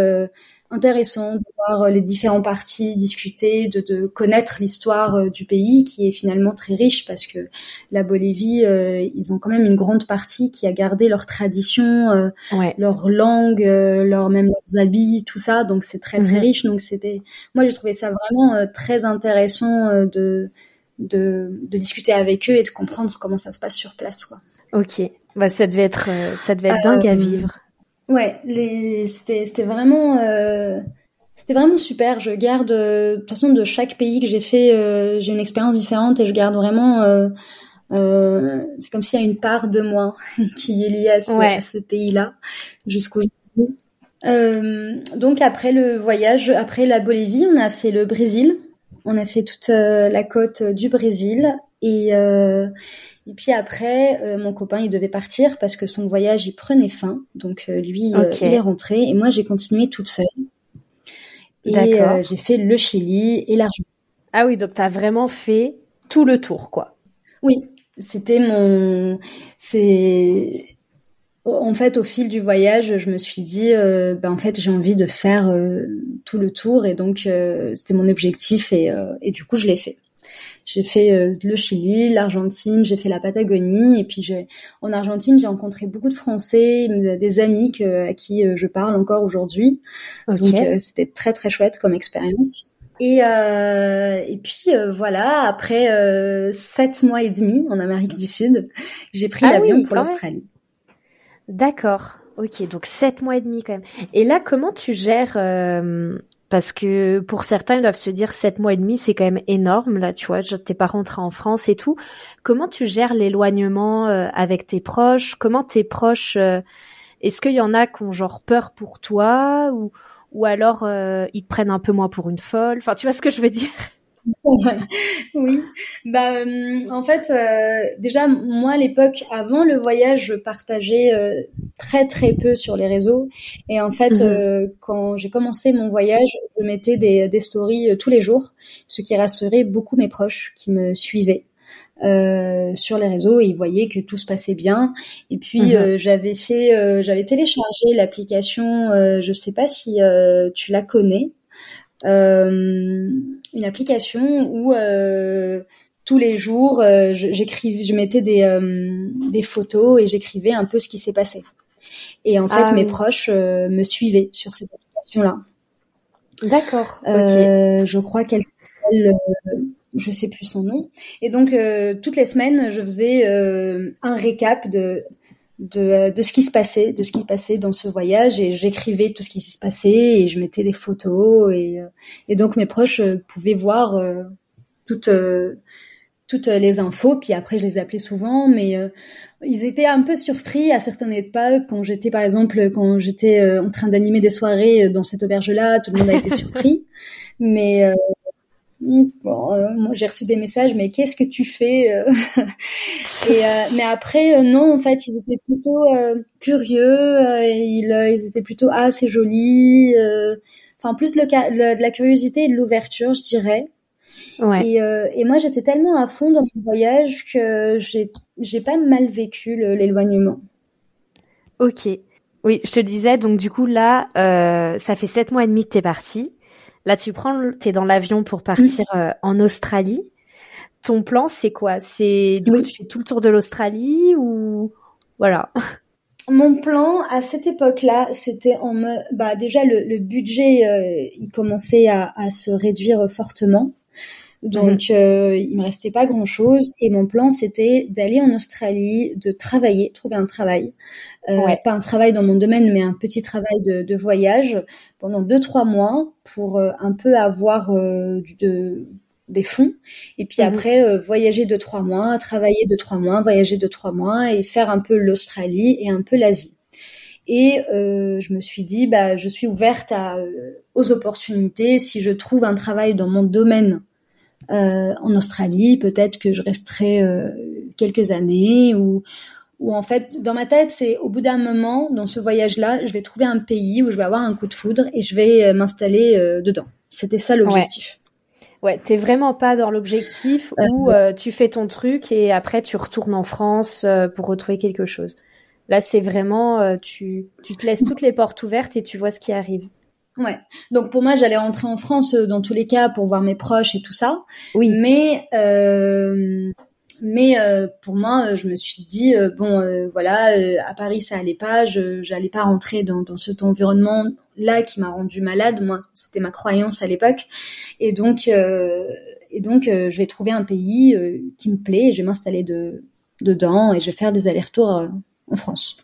intéressant de voir les différents partis discuter, de, de connaître l'histoire du pays qui est finalement très riche parce que la Bolivie, ils ont quand même une grande partie qui a gardé leurs traditions, euh, leur langue, leur même leurs habits, tout ça. Donc c'est très très mhm. riche. Donc c'était, moi j'ai trouvé ça vraiment très intéressant de, de de discuter avec eux et de comprendre comment ça se passe sur place, quoi. Ok. Bah, ça devait être, euh, ça devait être dingue à euh, vivre. Ouais, les, c'était, c'était vraiment, euh, c'était vraiment super. Je garde, de toute façon, de chaque pays que j'ai fait, j'ai une expérience différente et je garde vraiment. c'est comme s'il y a une part de moi qui est liée à ce, ce pays-là jusqu'aujourd'hui. donc après le voyage, après la Bolivie, on a fait le Brésil. On a fait toute la côte du Brésil et et puis après, euh, mon copain, il devait partir parce que son voyage, il prenait fin. Donc euh, lui, euh, il est rentré et moi, j'ai continué toute seule. Et j'ai fait le Chili et l'Argentine. Ah oui, donc tu as vraiment fait tout le tour, quoi. Oui, c'était mon... C'est... En fait, au fil du voyage, je me suis dit, ben, en fait, j'ai envie de faire tout le tour et donc c'était mon objectif et, et du coup, je l'ai fait. J'ai fait euh, le Chili, l'Argentine, j'ai fait la Patagonie et puis en Argentine j'ai rencontré beaucoup de Français, euh, des amis à qui euh, je parle encore aujourd'hui. Donc c'était très très chouette comme expérience. Et, euh, et puis voilà, après euh, sept mois et demi en Amérique du Sud, j'ai pris ah l'avion pour l'Australie. D'accord. Ok, donc sept mois et demi quand même. Et là, comment tu gères parce que pour certains, ils doivent se dire sept mois et demi, c'est quand même énorme. Là, tu vois, t'es pas rentré en France et tout. Comment tu gères l'éloignement euh, avec tes proches? Comment tes proches euh, Est-ce qu'il y en a qui ont genre peur pour toi? Ou ou alors euh, ils te prennent un peu moins pour une folle? Enfin, tu vois ce que je veux dire? oui, bah euh, en fait euh, déjà moi à l'époque avant le voyage je partageais euh, très très peu sur les réseaux. Et en fait mhm. quand j'ai commencé mon voyage je mettais des, des stories tous les jours ce qui rassurait beaucoup mes proches qui me suivaient sur les réseaux. Et ils voyaient que tout se passait bien. Et puis mhm. j'avais fait j'avais téléchargé l'application je sais pas si tu la connais. Euh, une application où euh, tous les jours, euh, j'écrivais, je mettais des, des photos et j'écrivais un peu ce qui s'est passé. Et en fait, ah mes proches me suivaient sur cette application-là. D'accord. Euh, je crois qu'elle s'appelle, je sais plus son nom. Et donc toutes les semaines, je faisais un récap de de, de ce qui se passait, de ce qui passait dans ce voyage. Et j'écrivais tout ce qui se passait et je mettais des photos. Et, euh, et donc mes proches euh, pouvaient voir euh, toutes toutes les infos. Puis après je les appelais souvent. Mais ils étaient un peu surpris à certaines époques. Quand j'étais par exemple quand j'étais en train d'animer des soirées dans cette auberge là tout le monde a été surpris. Mais Bon, euh, moi j'ai reçu des messages, mais qu'est-ce que tu fais euh? et, euh, Mais après, non, en fait, ils étaient plutôt curieux. Ils, ils, étaient plutôt ah c'est joli. Enfin, plus le, de la curiosité et de l'ouverture, je dirais. Ouais. Et, et moi, j'étais tellement à fond dans mon voyage que j'ai pas mal vécu l'éloignement. Ok. Oui, je te disais, donc du coup là, ça fait sept mois et demi que t'es partie. Là, tu prends, t'es dans l'avion pour partir euh, en Australie. Ton plan, c'est quoi? C'est du coup, tu fais tout le tour de l'Australie ou voilà Mon plan à cette époque-là, c'était en bah déjà le, budget, euh, il commençait à, se réduire fortement. Donc, mhm. euh, il me restait pas grand chose. Et mon plan, c'était d'aller en Australie, de travailler, trouver un travail. Euh, Pas un travail dans mon domaine, mais un petit travail de, de voyage pendant deux, trois mois pour euh, un peu avoir euh, de, des fonds. Et puis mhm. après, voyager deux, trois mois, travailler deux, trois mois, voyager deux, trois mois et faire un peu l'Australie et un peu l'Asie. Et euh, je me suis dit, bah, je suis ouverte à, aux opportunités. Si je trouve un travail dans mon domaine en Australie, peut-être que je resterai euh, quelques années ou où en fait, dans ma tête, c'est au bout d'un moment, dans ce voyage-là, je vais trouver un pays où je vais avoir un coup de foudre et je vais euh, m'installer euh, dedans. C'était ça l'objectif. Ouais. ouais, t'es vraiment pas dans l'objectif euh, où tu fais ton truc et après tu retournes en France pour retrouver quelque chose. Là, c'est vraiment, tu, tu te laisses toutes les portes ouvertes et tu vois ce qui arrive. Ouais. Donc pour moi, j'allais rentrer en France dans tous les cas pour voir mes proches et tout ça. Oui. Mais euh, mais euh, pour moi, euh, je me suis dit euh, bon, voilà, à Paris ça allait pas, je j'allais pas rentrer dans, dans cet environnement là qui m'a rendu malade. Moi, c'était ma croyance à l'époque, et donc et donc je vais trouver un pays qui me plaît, et je vais m'installer de dedans et je vais faire des allers-retours en France.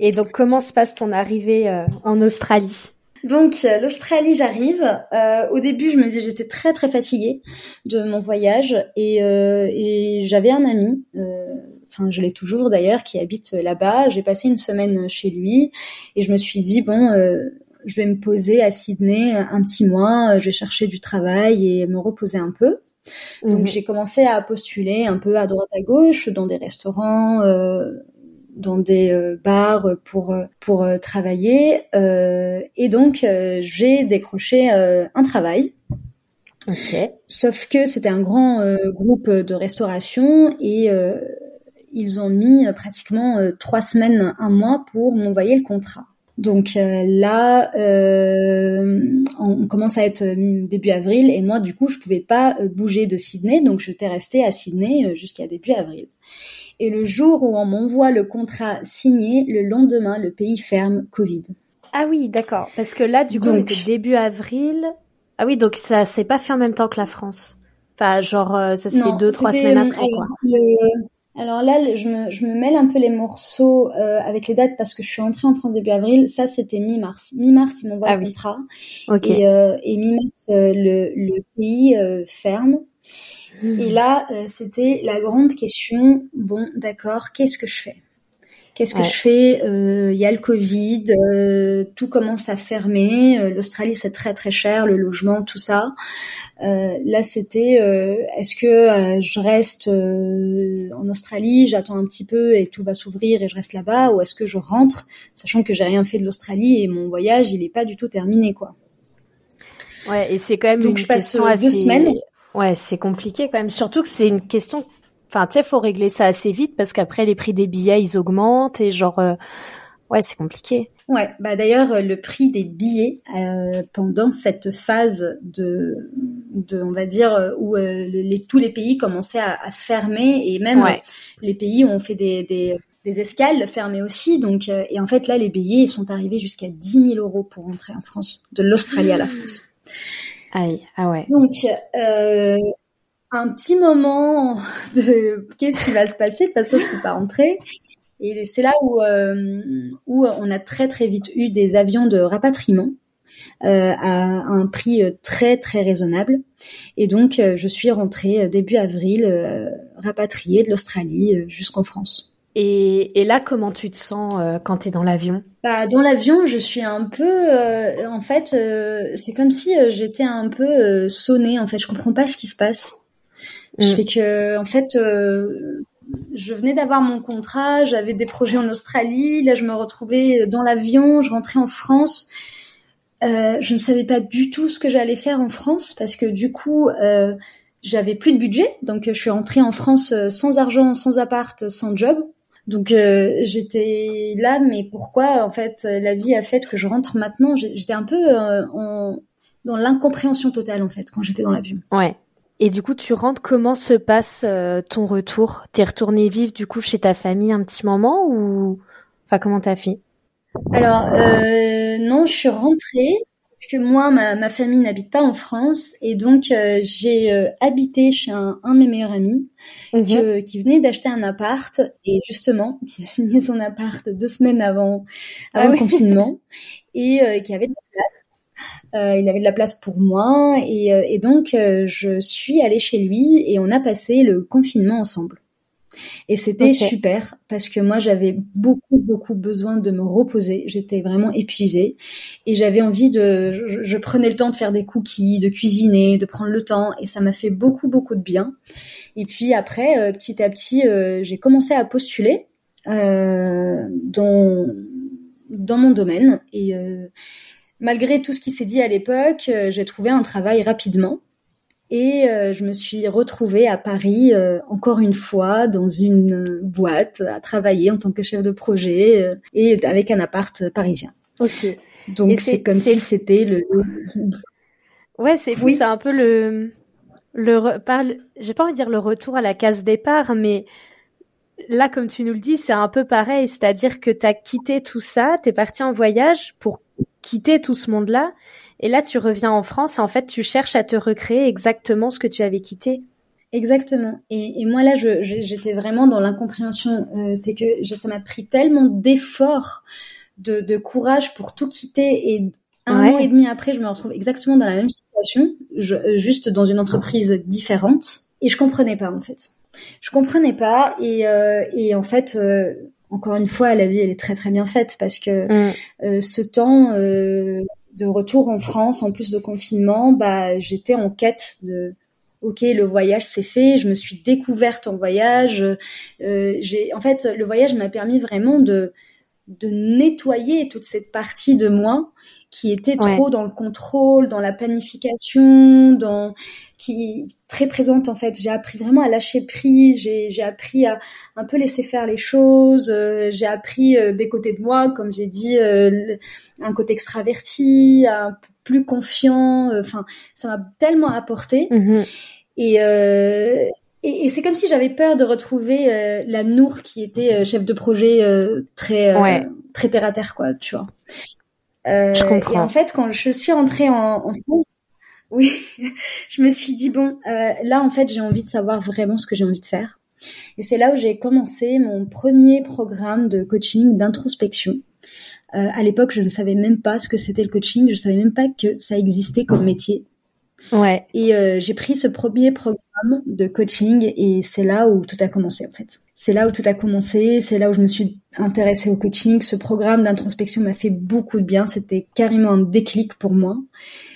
Et donc comment se passe ton arrivée en Australie? Donc euh, l'Australie, j'arrive. Euh, au début, je me disais j'étais très très fatiguée de mon voyage et, euh, et j'avais un ami, euh, enfin je l'ai toujours d'ailleurs, qui habite là-bas. J'ai passé une semaine chez lui et je me suis dit bon, euh, je vais me poser à Sydney un petit mois, je vais chercher du travail et me reposer un peu. Donc mhm. j'ai commencé à postuler un peu à droite à gauche dans des restaurants dans des euh, bars pour euh, pour euh, travailler et donc j'ai décroché un travail. Sauf que c'était un grand groupe de restauration et ils ont mis pratiquement trois semaines, un mois pour m'envoyer le contrat. Donc là, on commence à être début avril et moi du coup je pouvais pas bouger de Sydney, donc j'étais restée à Sydney jusqu'à début avril. Et le jour où on m'envoie le contrat signé, le lendemain, le pays ferme Covid. Ah oui, d'accord. Parce que là, du coup, donc, début avril. Ah oui, donc ça s'est pas fait en même temps que la France. Enfin, genre, euh, ça se fait deux, trois semaines après, quoi. Alors là, je me, je me mêle un peu les morceaux euh, avec les dates parce que je suis entrée en France début avril. Ça, c'était mi-mars. Mi-mars, ils m'envoient ah le contrat. Et, euh, et mi-mars, le, le pays ferme. Et là, euh, c'était la grande question. Bon, d'accord, qu'est-ce que je fais? Qu'est-ce que je fais? Euh, Il y a le Covid, euh, tout commence à fermer. L'Australie, c'est très très cher, le logement, tout ça. là, c'était est-ce que je reste en Australie, j'attends un petit peu et tout va s'ouvrir et je reste là-bas, ou est-ce que je rentre, sachant que j'ai rien fait de l'Australie et mon voyage, il est pas du tout terminé, quoi? Ouais, et c'est quand même Donc, je passe deux semaines. Ouais, c'est compliqué quand même. Surtout que c'est une question. Enfin, tu sais, faut régler ça assez vite parce qu'après les prix des billets ils augmentent et genre, euh, ouais, c'est compliqué. Ouais, bah d'ailleurs le prix des billets euh, pendant cette phase de, de, on va dire euh, où les, tous les pays commençaient à, à fermer et même les pays où on fait des, des, des escales fermées aussi. Donc et en fait là les billets ils sont arrivés jusqu'à 10 000 euros pour rentrer en France, de l'Australie à la France. Ah ouais. Donc, euh, un petit moment de qu'est-ce qui va se passer? De toute façon, je peux pas rentrer. Et c'est là où euh, où on a très très vite eu des avions de rapatriement euh, à un prix très très raisonnable. Et donc, euh, je suis rentrée début avril euh, rapatriée de l'Australie jusqu'en France. Et, et, là, comment tu te sens euh, quand tu es dans l'avion? Bah, Dans l'avion, je suis un peu... Euh, en fait, euh, c'est comme si j'étais un peu sonnée. En fait, je comprends pas ce qui se passe. Mm. sais que, en fait, je venais d'avoir mon contrat, j'avais des projets en Australie. Là, je me retrouvais dans l'avion, je rentrais en France. je ne savais pas du tout ce que j'allais faire en France parce que du coup... j'avais plus de budget, donc je suis rentrée en France sans argent, sans appart, sans job. Donc euh, j'étais là, mais pourquoi en fait la vie a fait que je rentre maintenant? J'étais un peu euh, en, dans l'incompréhension totale en fait quand j'étais dans l'avion. Ouais. Et du coup, tu rentres. Comment se passe euh, ton retour? T'es retourné vivre du coup chez ta famille un petit moment ou enfin comment t'as fait? Alors non, je suis rentrée que moi, ma, ma famille n'habite pas en France et donc euh, j'ai euh, habité chez un, un, de mes meilleurs amis mhm. qui venait d'acheter un appart et justement qui a signé son appart deux semaines avant, ah avant le confinement et euh, qui avait de la place. il avait de la place pour moi et, et donc je suis allée chez lui et on a passé le confinement ensemble. Et c'était super parce que moi j'avais beaucoup beaucoup besoin de me reposer. J'étais vraiment épuisée et j'avais envie de. Je, prenais le temps de faire des cookies, de cuisiner, de prendre le temps et ça m'a fait beaucoup beaucoup de bien. Et puis après, euh, petit à petit, euh, j'ai commencé à postuler dans dans mon domaine et malgré tout ce qui s'est dit à l'époque, j'ai trouvé un travail rapidement et euh, je me suis retrouvée à Paris euh, encore une fois dans une boîte à travailler en tant que chef de projet euh, et avec un appart parisien. Ok. Donc c'est comme si c'était le. Ouais, c'est oui. c'est un peu le le. J'ai pas envie de dire le retour à la case départ, mais là, comme tu nous le dis, c'est un peu pareil. C'est-à-dire que tu as quitté tout ça, tu es parti en voyage pour quitter tout ce monde-là et là, tu reviens en France et en fait, tu cherches à te recréer exactement ce que tu avais quitté. Exactement. Et, moi là, j'étais vraiment dans l'incompréhension. Euh, c'est que ça m'a pris tellement d'efforts, de, courage pour tout quitter. Et un an et demi après, je me retrouve exactement dans la même situation, euh, juste dans une entreprise différente. Et je comprenais pas en fait. Je comprenais pas. Et, euh, en fait, encore une fois, la vie elle est très très bien faite parce que mm. ce temps de retour en France, en plus de confinement, bah, j'étais en quête de ok le voyage c'est fait je me suis découverte en voyage euh, j'ai en fait le voyage m'a permis vraiment de de nettoyer toute cette partie de moi qui était trop dans le contrôle, dans la planification, dans qui très présente en fait. J'ai appris vraiment à lâcher prise, j'ai j'ai appris à un peu laisser faire les choses, euh, j'ai appris euh, des côtés de moi, comme j'ai dit, euh, un côté extraverti, un peu plus confiant. Enfin, ça m'a tellement apporté. Mm-hmm. Et, et, et c'est comme si j'avais peur de retrouver la Nour qui était chef de projet très très terre à terre quoi, tu vois. Euh, je comprends. Et en fait, quand je suis rentrée en, en France, oui, je me suis dit bon, euh, là en fait, j'ai envie de savoir vraiment ce que j'ai envie de faire. Et c'est là où j'ai commencé mon premier programme de coaching d'introspection. Euh, à l'époque, je ne savais même pas ce que c'était le coaching, je savais même pas que ça existait comme métier. Ouais. Et euh, j'ai pris ce premier programme de coaching et c'est là où tout a commencé en fait c'est là où tout a commencé, c'est là où je me suis intéressée au coaching. Ce programme d'introspection m'a fait beaucoup de bien, c'était carrément un déclic pour moi.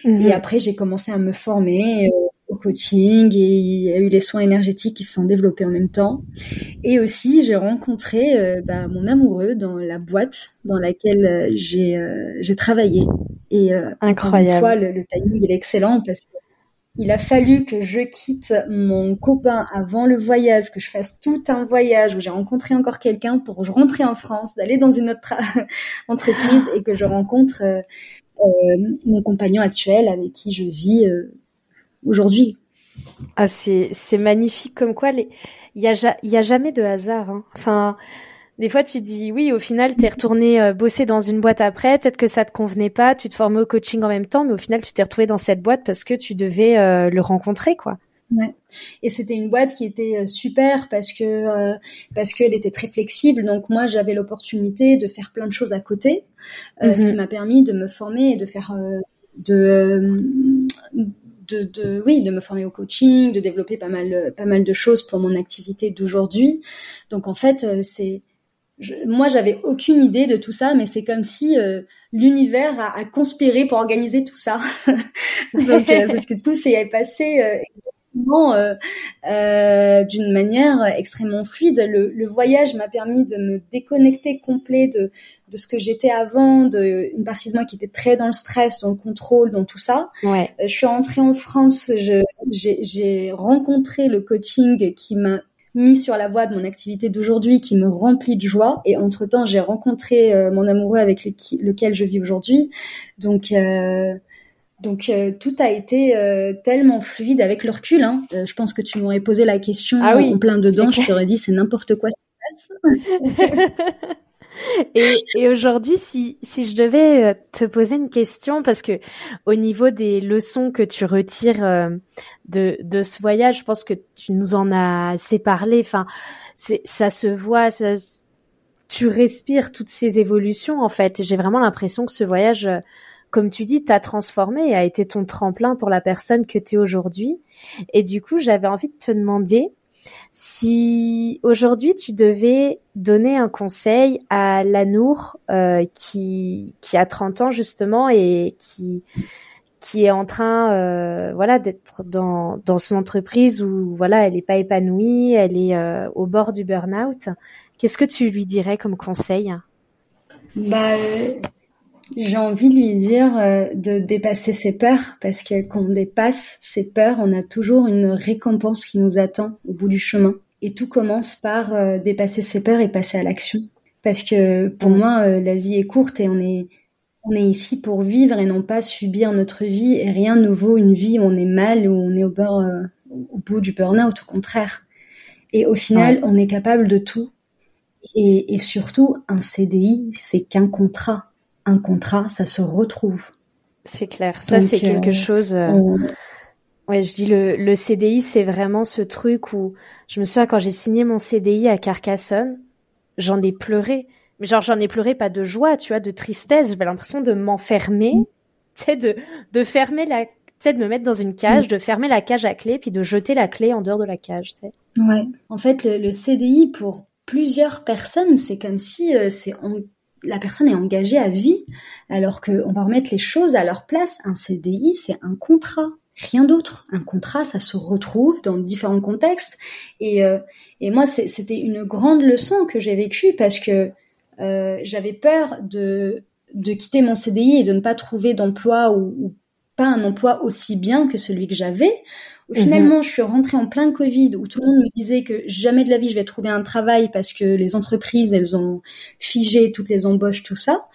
Mhm. Et après, j'ai commencé à me former euh, au coaching et il y a eu les soins énergétiques qui se sont développés en même temps. Et aussi, j'ai rencontré euh, bah, mon amoureux dans la boîte dans laquelle euh, j'ai j'ai travaillé. Et Incroyable. une fois, le, le timing il est excellent parce que il a fallu que je quitte mon copain avant le voyage, que je fasse tout un voyage où j'ai rencontré encore quelqu'un pour rentrer en France, d'aller dans une autre entreprise et que je rencontre euh, euh, mon compagnon actuel avec qui je vis euh, aujourd'hui. Ah, c'est c'est magnifique comme quoi il y a il y a jamais de hasard. Hein. Enfin des fois, tu dis oui, au final, tu es retourné euh, bosser dans une boîte après, peut-être que ça te convenait pas, tu te formais au coaching en même temps, mais au final, tu t'es retrouvé dans cette boîte parce que tu devais euh, le rencontrer, quoi. Ouais. Et c'était une boîte qui était euh, super parce que parce qu'elle était très flexible. Donc moi, j'avais l'opportunité de faire plein de choses à côté, ce qui mhm. m'a permis de me former et de faire de de, de, oui de me former au coaching, de développer pas mal pas mal de choses pour mon activité d'aujourd'hui. Donc en fait, c'est moi, j'avais aucune idée de tout ça, mais c'est comme si euh, l'univers a, a, conspiré pour organiser tout ça. Donc, euh, parce que tout s'est passé euh, euh, d'une manière extrêmement fluide. Le, le voyage m'a permis de me déconnecter complet de, de ce que j'étais avant, de une partie de moi qui était très dans le stress, dans le contrôle, dans tout ça. Ouais. je suis rentrée en France, j'ai rencontré le coaching qui m'a mis sur la voie de mon activité d'aujourd'hui qui me remplit de joie. Et entre-temps, j'ai rencontré euh, mon amoureux avec lequel je vis aujourd'hui. Donc, euh, donc euh, tout a été tellement fluide avec le recul. Hein. je pense que tu m'aurais posé la question ah oui, en plein dedans. Je t'aurais dit c'est n'importe quoi ce qui se passe. et, et aujourd'hui, si, si je devais euh, te poser une question, parce que au niveau des leçons que tu retires euh, de, de ce voyage, je pense que tu nous en as assez parlé. Enfin, ça se voit, ça, tu respires toutes ces évolutions. En fait, j'ai vraiment l'impression que ce voyage, euh, comme tu dis, t'a transformé et a été ton tremplin pour la personne que tu es aujourd'hui. Et du coup, j'avais envie de te demander si aujourd'hui tu devais donner un conseil à Lanour euh, qui a 30 ans justement et qui est en train euh, voilà d'être dans dans son entreprise où voilà elle est pas épanouie, elle est euh, au bord du burn-out, Qu'est-ce que tu lui dirais comme conseil? Bah, j'ai envie de lui dire euh, de dépasser ses peurs parce que quand on dépasse ses peurs, on a toujours une récompense qui nous attend au bout du chemin. Et tout commence par euh, dépasser ses peurs et passer à l'action. Parce que pour moi, euh, la vie est courte et on est on est ici pour vivre et non pas subir notre vie. Et rien ne vaut une vie où on est mal, où on est au bord, au bout du burn-out. Au contraire. Et au final, on est capable de tout. Et, et surtout, un CDI, c'est qu'un contrat un contrat, ça se retrouve. C'est clair. Ça, c'est quelque euh, chose. Euh, ouais, je dis le, le CDI, c'est vraiment ce truc où je me souviens quand j'ai signé mon CDI à Carcassonne, j'en ai pleuré. Mais genre, j'en ai pleuré pas de joie, tu vois, de tristesse. J'avais l'impression de m'enfermer, mm. tu sais, de, de fermer la, tu sais, de me mettre dans une cage, mm. de fermer la cage à clé, puis de jeter la clé en dehors de la cage, tu sais. Ouais. En fait, le, le CDI pour plusieurs personnes, c'est comme si euh, c'est la personne est engagée à vie, alors qu'on va remettre les choses à leur place. Un CDI, c'est un contrat, rien d'autre. Un contrat, ça se retrouve dans différents contextes. Et, euh, et moi, c'était une grande leçon que j'ai vécue parce que euh, j'avais peur de, de quitter mon CDI et de ne pas trouver d'emploi ou, ou pas un emploi aussi bien que celui que j'avais. Mhm. Finalement, je suis rentrée en plein Covid où tout le monde me disait que jamais de la vie je vais trouver un travail parce que les entreprises, elles ont figé toutes les embauches, tout ça.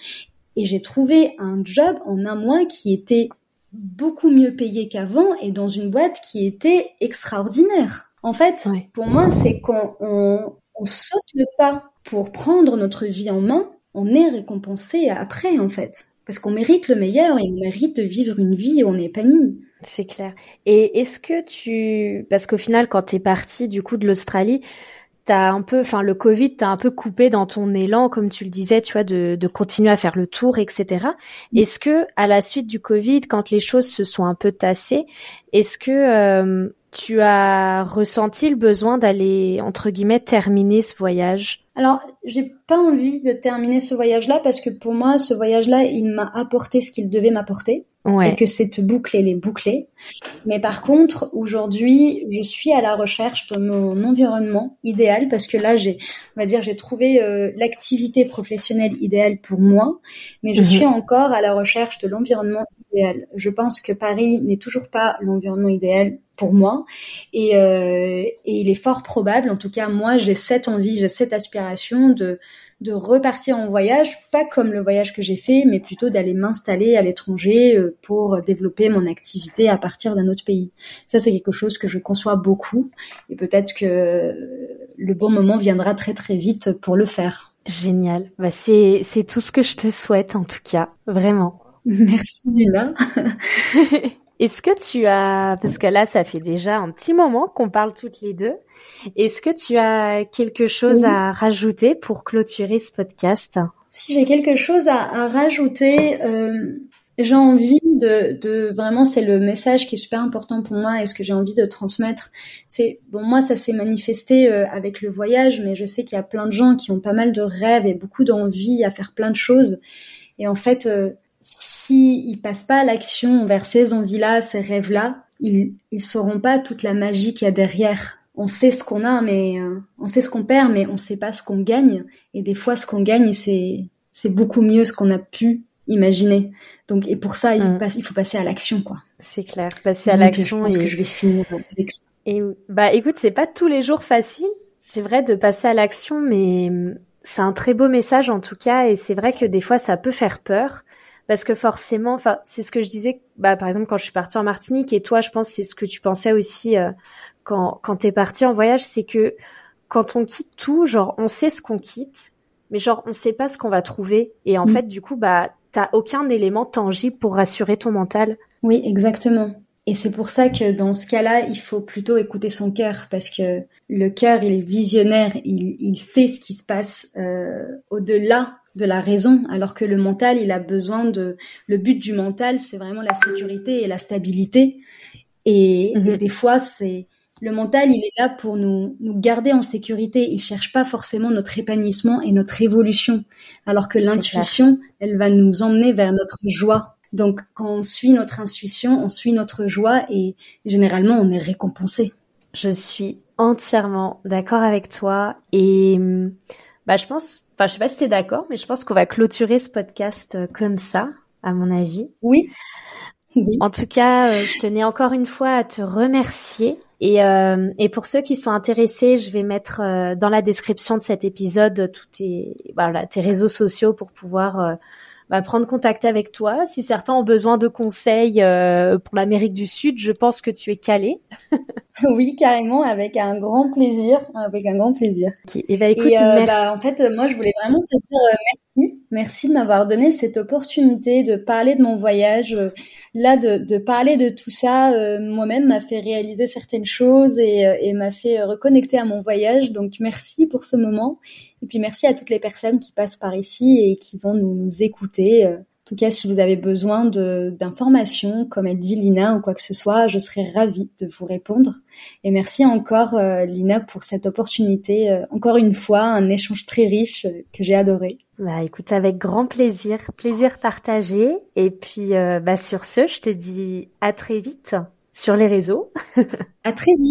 Et j'ai trouvé un job en un mois qui était beaucoup mieux payé qu'avant et dans une boîte qui était extraordinaire. En fait, pour moi, c'est quand on, on saute le pas pour prendre notre vie en main, on est récompensé après, en fait. Parce qu'on mérite le meilleur et on mérite de vivre une vie où on est épanoui. C'est clair. Et est-ce que tu, parce qu'au final, quand t'es parti du coup de l'Australie, t'as un peu, enfin le Covid t'a un peu coupé dans ton élan, comme tu le disais, tu vois, de, de continuer à faire le tour, etc. Mm. Est-ce que à la suite du Covid, quand les choses se sont un peu tassées, est-ce que euh, tu as ressenti le besoin d'aller entre guillemets terminer ce voyage? Alors, j'ai pas envie de terminer ce voyage-là parce que pour moi, ce voyage-là, il m'a apporté ce qu'il devait m'apporter et que cette boucle, elle est bouclée. Mais par contre, aujourd'hui, je suis à la recherche de mon environnement idéal parce que là, j'ai, on va dire, j'ai trouvé euh, l'activité professionnelle idéale pour moi, mais je mhm. suis encore à la recherche de l'environnement idéal. Je pense que Paris n'est toujours pas l'environnement idéal pour moi et, euh, et il est fort probable, en tout cas moi, j'ai cette envie, j'ai cette aspiration de de repartir en voyage, pas comme le voyage que j'ai fait, mais plutôt d'aller m'installer à l'étranger euh, pour développer mon activité à partir d'un autre pays. Ça, c'est quelque chose que je conçois beaucoup et peut-être que le bon moment viendra très très vite pour le faire. Génial. Bah, c'est, c'est tout ce que je te souhaite en tout cas, vraiment. Merci Lina. Est-ce que tu as, parce que là, ça fait déjà un petit moment qu'on parle toutes les deux, est-ce que tu as quelque chose à rajouter pour clôturer ce podcast? Si j'ai quelque chose à, rajouter, euh, j'ai envie de, de vraiment, c'est le message qui est super important pour moi et ce que j'ai envie de transmettre. C'est bon, moi, ça s'est manifesté euh, avec le voyage, mais je sais qu'il y a plein de gens qui ont pas mal de rêves et beaucoup d'envie à faire plein de choses. Et en fait, euh, s'ils ne passent pas à l'action vers ces envies-là, ces rêves-là, ils ne sauront pas toute la magie qu'il y a derrière. On sait ce qu'on a, mais euh, on sait ce qu'on perd, mais on sait pas ce qu'on gagne. Et des fois, ce qu'on gagne, c'est c'est beaucoup mieux ce qu'on a pu imaginer. Donc, et pour ça, il, mm. il faut passer à l'action, quoi. C'est clair, passer à l'action. Je pense que je vais finir avec ça. Et bah, écoute, c'est pas tous les jours facile. C'est vrai de passer à l'action, mais c'est un très beau message en tout cas. Et c'est vrai que des fois, ça peut faire peur parce que forcément, enfin, c'est ce que je disais, bah, par exemple, quand je suis partie en Martinique, et toi, je pense, c'est ce que tu pensais aussi euh, quand, quand t'es partie en voyage, c'est que quand on quitte tout, genre, on sait ce qu'on quitte, mais genre, on sait pas ce qu'on va trouver. Et en mm. fait, du coup, bah, t'as aucun élément tangible pour rassurer ton mental. Oui, exactement. Et c'est pour ça que dans ce cas-là, il faut plutôt écouter son cœur, parce que le cœur, il est visionnaire, il, il sait ce qui se passe euh, au-delà de la raison, alors que le mental, il a besoin de... Le but du mental, c'est vraiment la sécurité et la stabilité. Et, mhm. des fois, c'est... Le mental, il est là pour nous, nous garder en sécurité. Il cherche pas forcément notre épanouissement et notre évolution. Alors que l'intuition, elle va nous emmener vers notre joie. Donc, quand on suit notre intuition, on suit notre joie et généralement, on est récompensé. Je suis entièrement d'accord avec toi et Bah, je pense, enfin, je sais pas si t'es d'accord, mais je pense qu'on va clôturer ce podcast euh, comme ça, à mon avis. Oui. oui. En tout cas, euh, je tenais encore une fois à te remercier. Et, euh, et pour ceux qui sont intéressés, je vais mettre euh, dans la description de cet épisode tous tes, voilà, tes réseaux sociaux pour pouvoir bah, prendre contact avec toi. Si certains ont besoin de conseils euh, pour l'Amérique du Sud, je pense que tu es calé. oui, carrément, avec un grand plaisir, avec un grand plaisir. Et, bah, écoute, et euh, bah, en fait, moi, je voulais vraiment te dire euh, merci, merci de m'avoir donné cette opportunité de parler de mon voyage. Là, de, de parler de tout ça, euh, moi-même, m'a fait réaliser certaines choses et, et m'a fait reconnecter à mon voyage. Donc, merci pour ce moment. Et puis merci à toutes les personnes qui passent par ici et qui vont nous, nous écouter. En tout cas, si vous avez besoin d'informations, comme elle dit Lina ou quoi que ce soit, je serai ravie de vous répondre. Et merci encore euh, Lina pour cette opportunité. Euh, encore une fois, un échange très riche euh, que j'ai adoré. Bah écoute, avec grand plaisir, plaisir partagé. Et puis euh, bah sur ce, je te dis à très vite sur les réseaux. à très vite.